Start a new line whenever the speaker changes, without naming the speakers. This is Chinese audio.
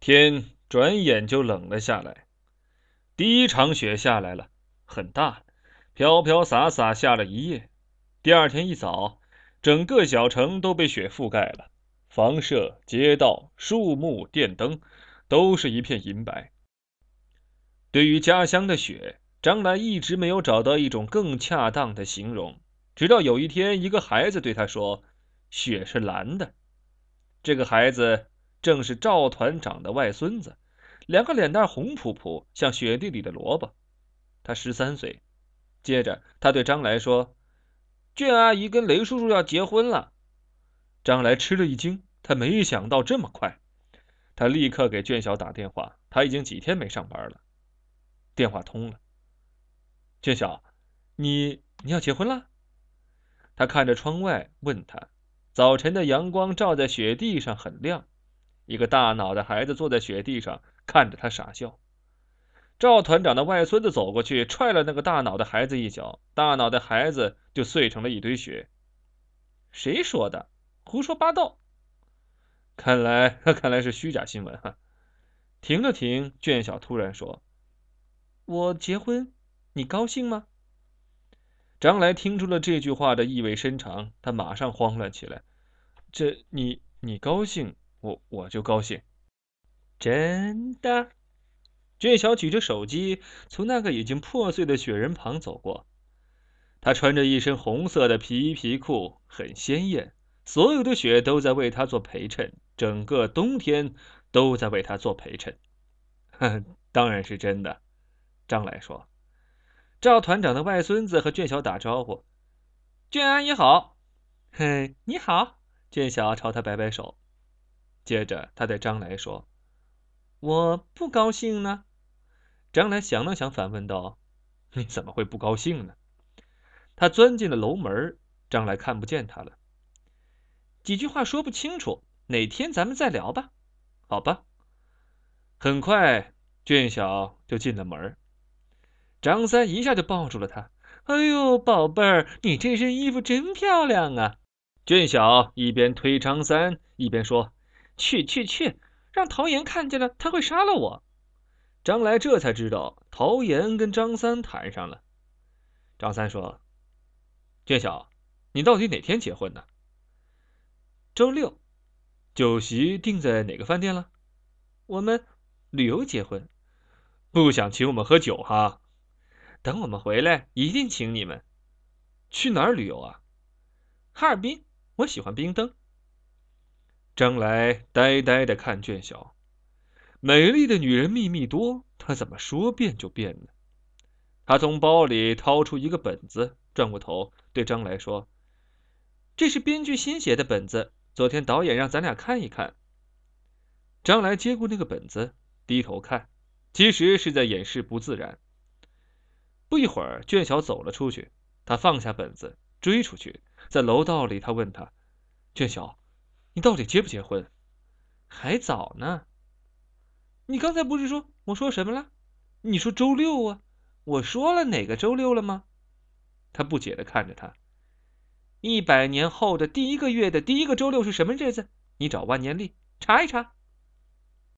天转眼就冷了下来。第一场雪下来了，很大，飘飘洒洒下了一夜。第二天一早，整个小城都被雪覆盖了，房舍、街道、树木、电灯，都是一片银白。对于家乡的雪，张兰一直没有找到一种更恰当的形容。直到有一天，一个孩子对他说：“雪是蓝的。”这个孩子正是赵团长的外孙子。两个脸蛋红扑扑，像雪地里的萝卜。他十三岁。接着，他对张来说：“卷阿姨跟雷叔叔要结婚了。”张来吃了一惊，他没想到这么快。他立刻给卷小打电话，他已经几天没上班了。电话通了。卷小，你你要结婚了？他看着窗外，问他：“早晨的阳光照在雪地上，很亮。一个大脑的孩子坐在雪地上。”看着他傻笑，赵团长的外孙子走过去，踹了那个大脑的孩子一脚，大脑的孩子就碎成了一堆雪。谁说的？胡说八道！看来，看来是虚假新闻哈。停了停，卷小突然说：“我结婚，你高兴吗？”张来听出了这句话的意味深长，他马上慌乱起来：“这，你你高兴，我我就高兴。”真的，俊晓举着手机从那个已经破碎的雪人旁走过。他穿着一身红色的皮衣皮裤，很鲜艳。所有的雪都在为他做陪衬，整个冬天都在为他做陪衬。当然是真的，张来说。赵团长的外孙子和俊晓打招呼：“俊阿姨好。”“嘿，你好。”俊晓朝他摆摆手。接着他对张来说。我不高兴呢。张来想了想，反问道：“你怎么会不高兴呢？”他钻进了楼门，张来看不见他了。几句话说不清楚，哪天咱们再聊吧？好吧。很快，俊小就进了门。张三一下就抱住了他：“哎呦，宝贝儿，你这身衣服真漂亮啊！”俊小一边推张三，一边说：“去去去。”让陶岩看见了，他会杀了我。张来这才知道，陶岩跟张三谈上了。张三说：“卷小，你到底哪天结婚呢？”周六。酒席定在哪个饭店了？我们旅游结婚，不想请我们喝酒哈？等我们回来，一定请你们。去哪儿旅游啊？哈尔滨，我喜欢冰灯。张来呆呆的看卷小，美丽的女人秘密多，他怎么说变就变呢？他从包里掏出一个本子，转过头对张来说：“这是编剧新写的本子，昨天导演让咱俩看一看。”张来接过那个本子，低头看，其实是在掩饰不自然。不一会儿，卷小走了出去，他放下本子，追出去，在楼道里，他问他：“卷小。”你到底结不结婚？还早呢。你刚才不是说我说什么了？你说周六啊？我说了哪个周六了吗？他不解的看着他。一百年后的第一个月的第一个周六是什么日子？你找万年历查一查。